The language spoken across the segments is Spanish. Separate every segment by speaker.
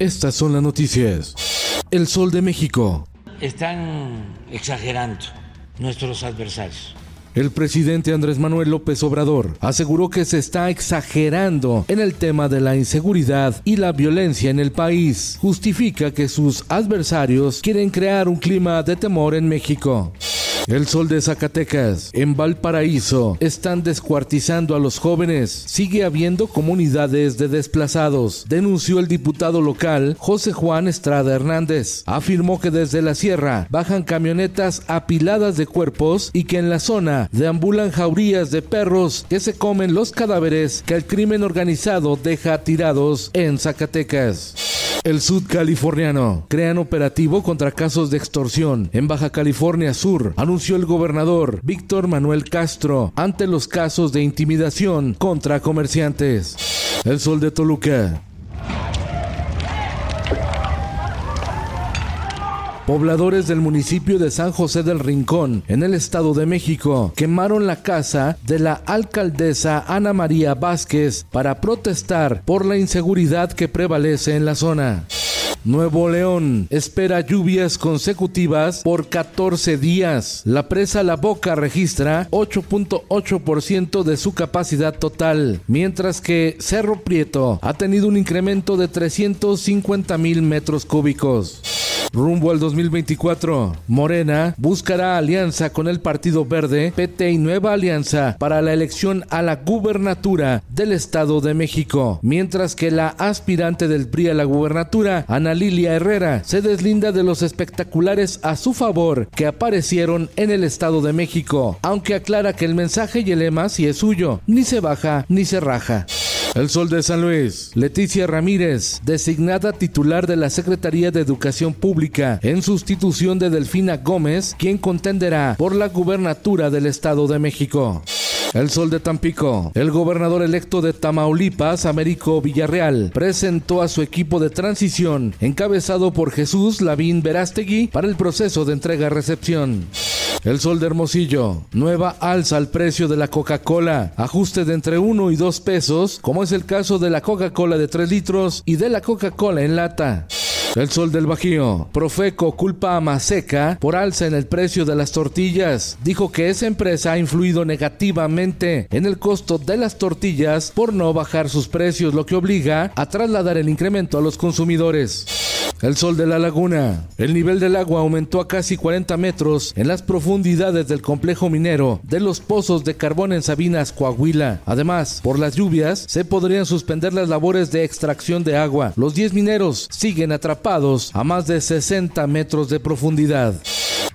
Speaker 1: Estas son las noticias. El Sol de México.
Speaker 2: Están exagerando nuestros adversarios.
Speaker 1: El presidente Andrés Manuel López Obrador aseguró que se está exagerando en el tema de la inseguridad y la violencia en el país. Justifica que sus adversarios quieren crear un clima de temor en México. El sol de Zacatecas. En Valparaíso están descuartizando a los jóvenes. Sigue habiendo comunidades de desplazados, denunció el diputado local José Juan Estrada Hernández. Afirmó que desde la sierra bajan camionetas apiladas de cuerpos y que en la zona deambulan jaurías de perros que se comen los cadáveres que el crimen organizado deja tirados en Zacatecas. El sudcaliforniano crean operativo contra casos de extorsión en Baja California Sur, anunció el gobernador Víctor Manuel Castro ante los casos de intimidación contra comerciantes. El sol de Toluca. Pobladores del municipio de San José del Rincón, en el Estado de México, quemaron la casa de la alcaldesa Ana María Vázquez para protestar por la inseguridad que prevalece en la zona. Nuevo León espera lluvias consecutivas por 14 días. La presa La Boca registra 8.8% de su capacidad total, mientras que Cerro Prieto ha tenido un incremento de 350 mil metros cúbicos. Rumbo al 2024, Morena buscará alianza con el Partido Verde, PT y Nueva Alianza para la elección a la gubernatura del Estado de México, mientras que la aspirante del PRI a la gubernatura, Ana Lilia Herrera, se deslinda de los espectaculares a su favor que aparecieron en el Estado de México, aunque aclara que el mensaje y el lema sí es suyo, ni se baja ni se raja. El Sol de San Luis. Leticia Ramírez, designada titular de la Secretaría de Educación Pública en sustitución de Delfina Gómez, quien contenderá por la gubernatura del Estado de México. El Sol de Tampico. El gobernador electo de Tamaulipas, Américo Villarreal, presentó a su equipo de transición, encabezado por Jesús Lavín Verástegui, para el proceso de entrega-recepción. El Sol de Hermosillo. Nueva alza al precio de la Coca-Cola. Ajuste de entre 1 y 2 pesos, como es el caso de la Coca-Cola de 3 litros y de la Coca-Cola en lata. El Sol del Bajío. Profeco culpa a Maseca por alza en el precio de las tortillas. Dijo que esa empresa ha influido negativamente en el costo de las tortillas por no bajar sus precios, lo que obliga a trasladar el incremento a los consumidores. El sol de la laguna. El nivel del agua aumentó a casi 40 metros en las profundidades del complejo minero de los pozos de carbón en Sabinas, Coahuila. Además, por las lluvias, se podrían suspender las labores de extracción de agua. Los 10 mineros siguen atrapados a más de 60 metros de profundidad.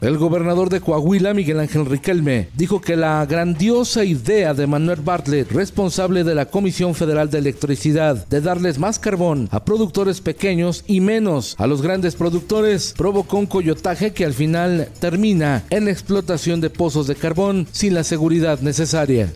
Speaker 1: El gobernador de Coahuila, Miguel Ángel Riquelme, dijo que la grandiosa idea de Manuel Bartlett, responsable de la Comisión Federal de Electricidad, de darles más carbón a productores pequeños y menos a los grandes productores, provocó un coyotaje que al final termina en la explotación de pozos de carbón sin la seguridad necesaria.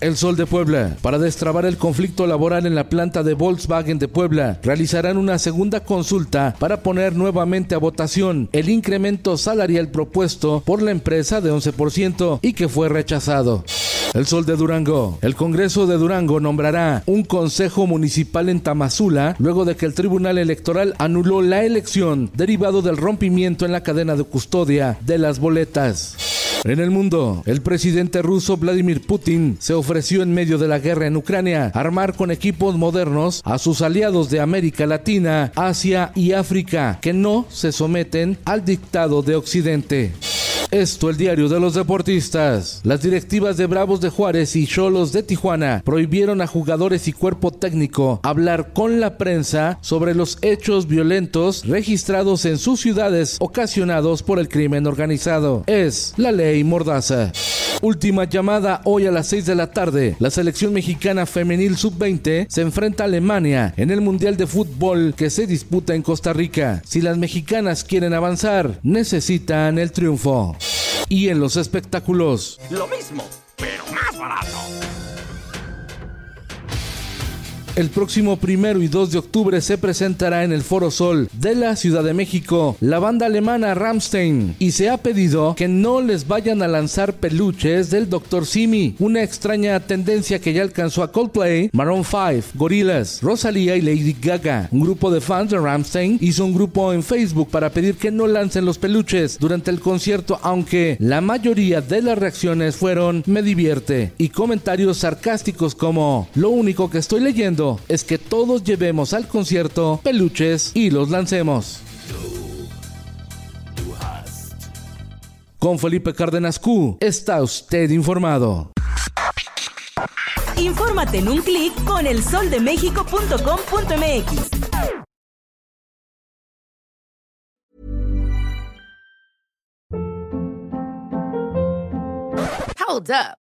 Speaker 1: El Sol de Puebla. Para destrabar el conflicto laboral en la planta de Volkswagen de Puebla, realizarán una segunda consulta para poner nuevamente a votación el incremento salarial propuesto por la empresa de 11% y que fue rechazado. El Sol de Durango. El Congreso de Durango nombrará un consejo municipal en Tamazula luego de que el Tribunal Electoral anuló la elección derivado del rompimiento en la cadena de custodia de las boletas. En el mundo, el presidente ruso Vladimir Putin se ofreció en medio de la guerra en Ucrania armar con equipos modernos a sus aliados de América Latina, Asia y África que no se someten al dictado de Occidente. Esto el diario de los deportistas. Las directivas de Bravos de Juárez y Cholos de Tijuana prohibieron a jugadores y cuerpo técnico hablar con la prensa sobre los hechos violentos registrados en sus ciudades ocasionados por el crimen organizado. Es la ley Mordaza. Última llamada hoy a las 6 de la tarde. La selección mexicana femenil sub-20 se enfrenta a Alemania en el Mundial de Fútbol que se disputa en Costa Rica. Si las mexicanas quieren avanzar, necesitan el triunfo. Y en los espectáculos.
Speaker 3: Lo mismo, pero más barato.
Speaker 1: El próximo primero y 2 de octubre se presentará en el Foro Sol de la Ciudad de México la banda alemana Ramstein y se ha pedido que no les vayan a lanzar peluches del Dr. Simi, una extraña tendencia que ya alcanzó a Coldplay, Maroon 5, Gorillaz, Rosalía y Lady Gaga. Un grupo de fans de Ramstein hizo un grupo en Facebook para pedir que no lancen los peluches durante el concierto, aunque la mayoría de las reacciones fueron me divierte y comentarios sarcásticos como lo único que estoy leyendo es que todos llevemos al concierto peluches y los lancemos. Con Felipe Cárdenas Q, está usted informado.
Speaker 4: Infórmate en un clic con elsoldemexico.com.mx.
Speaker 5: Hold up.